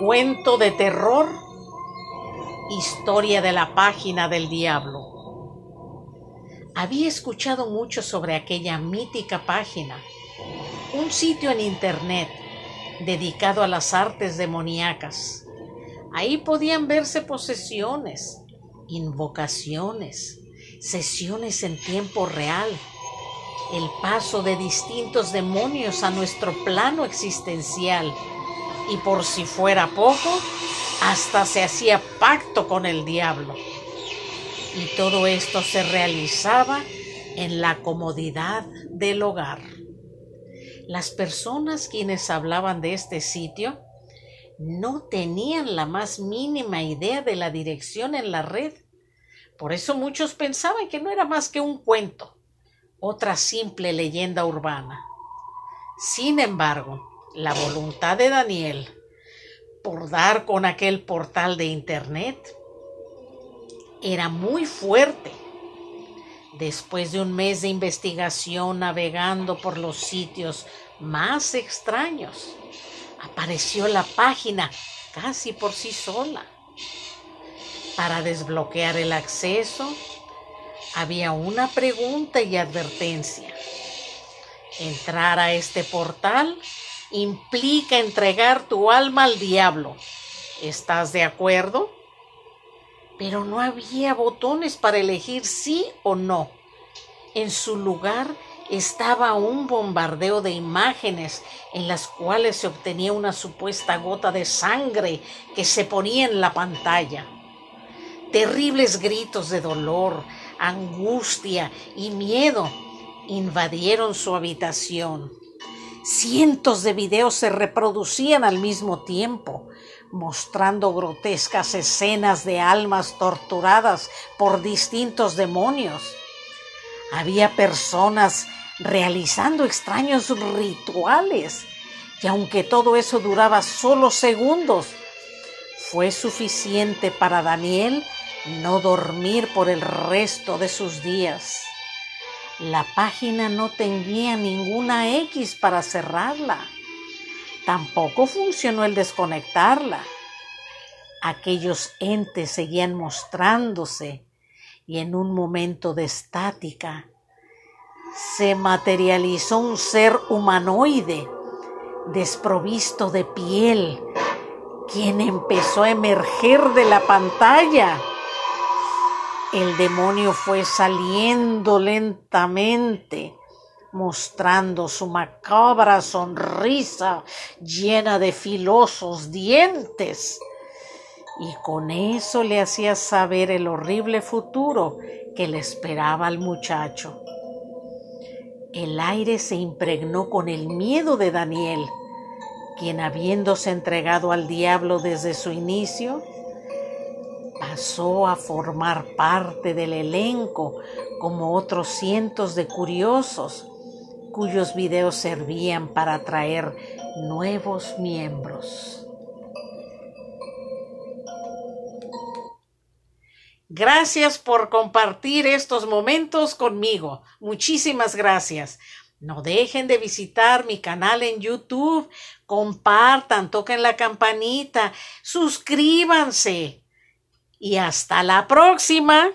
Cuento de terror. Historia de la página del diablo. Había escuchado mucho sobre aquella mítica página, un sitio en Internet dedicado a las artes demoníacas. Ahí podían verse posesiones, invocaciones, sesiones en tiempo real, el paso de distintos demonios a nuestro plano existencial y por si fuera poco, hasta se hacía pacto con el diablo. Y todo esto se realizaba en la comodidad del hogar. Las personas quienes hablaban de este sitio no tenían la más mínima idea de la dirección en la red. Por eso muchos pensaban que no era más que un cuento, otra simple leyenda urbana. Sin embargo, la voluntad de Daniel por dar con aquel portal de Internet era muy fuerte. Después de un mes de investigación navegando por los sitios más extraños, apareció la página casi por sí sola. Para desbloquear el acceso, había una pregunta y advertencia. Entrar a este portal implica entregar tu alma al diablo. ¿Estás de acuerdo? Pero no había botones para elegir sí o no. En su lugar estaba un bombardeo de imágenes en las cuales se obtenía una supuesta gota de sangre que se ponía en la pantalla. Terribles gritos de dolor, angustia y miedo invadieron su habitación. Cientos de videos se reproducían al mismo tiempo, mostrando grotescas escenas de almas torturadas por distintos demonios. Había personas realizando extraños rituales y aunque todo eso duraba solo segundos, fue suficiente para Daniel no dormir por el resto de sus días. La página no tenía ninguna X para cerrarla. Tampoco funcionó el desconectarla. Aquellos entes seguían mostrándose y en un momento de estática se materializó un ser humanoide desprovisto de piel, quien empezó a emerger de la pantalla. El demonio fue saliendo lentamente, mostrando su macabra sonrisa llena de filosos dientes. Y con eso le hacía saber el horrible futuro que le esperaba al muchacho. El aire se impregnó con el miedo de Daniel, quien habiéndose entregado al diablo desde su inicio, a formar parte del elenco como otros cientos de curiosos cuyos videos servían para atraer nuevos miembros. Gracias por compartir estos momentos conmigo. Muchísimas gracias. No dejen de visitar mi canal en YouTube. Compartan, toquen la campanita, suscríbanse y hasta la próxima.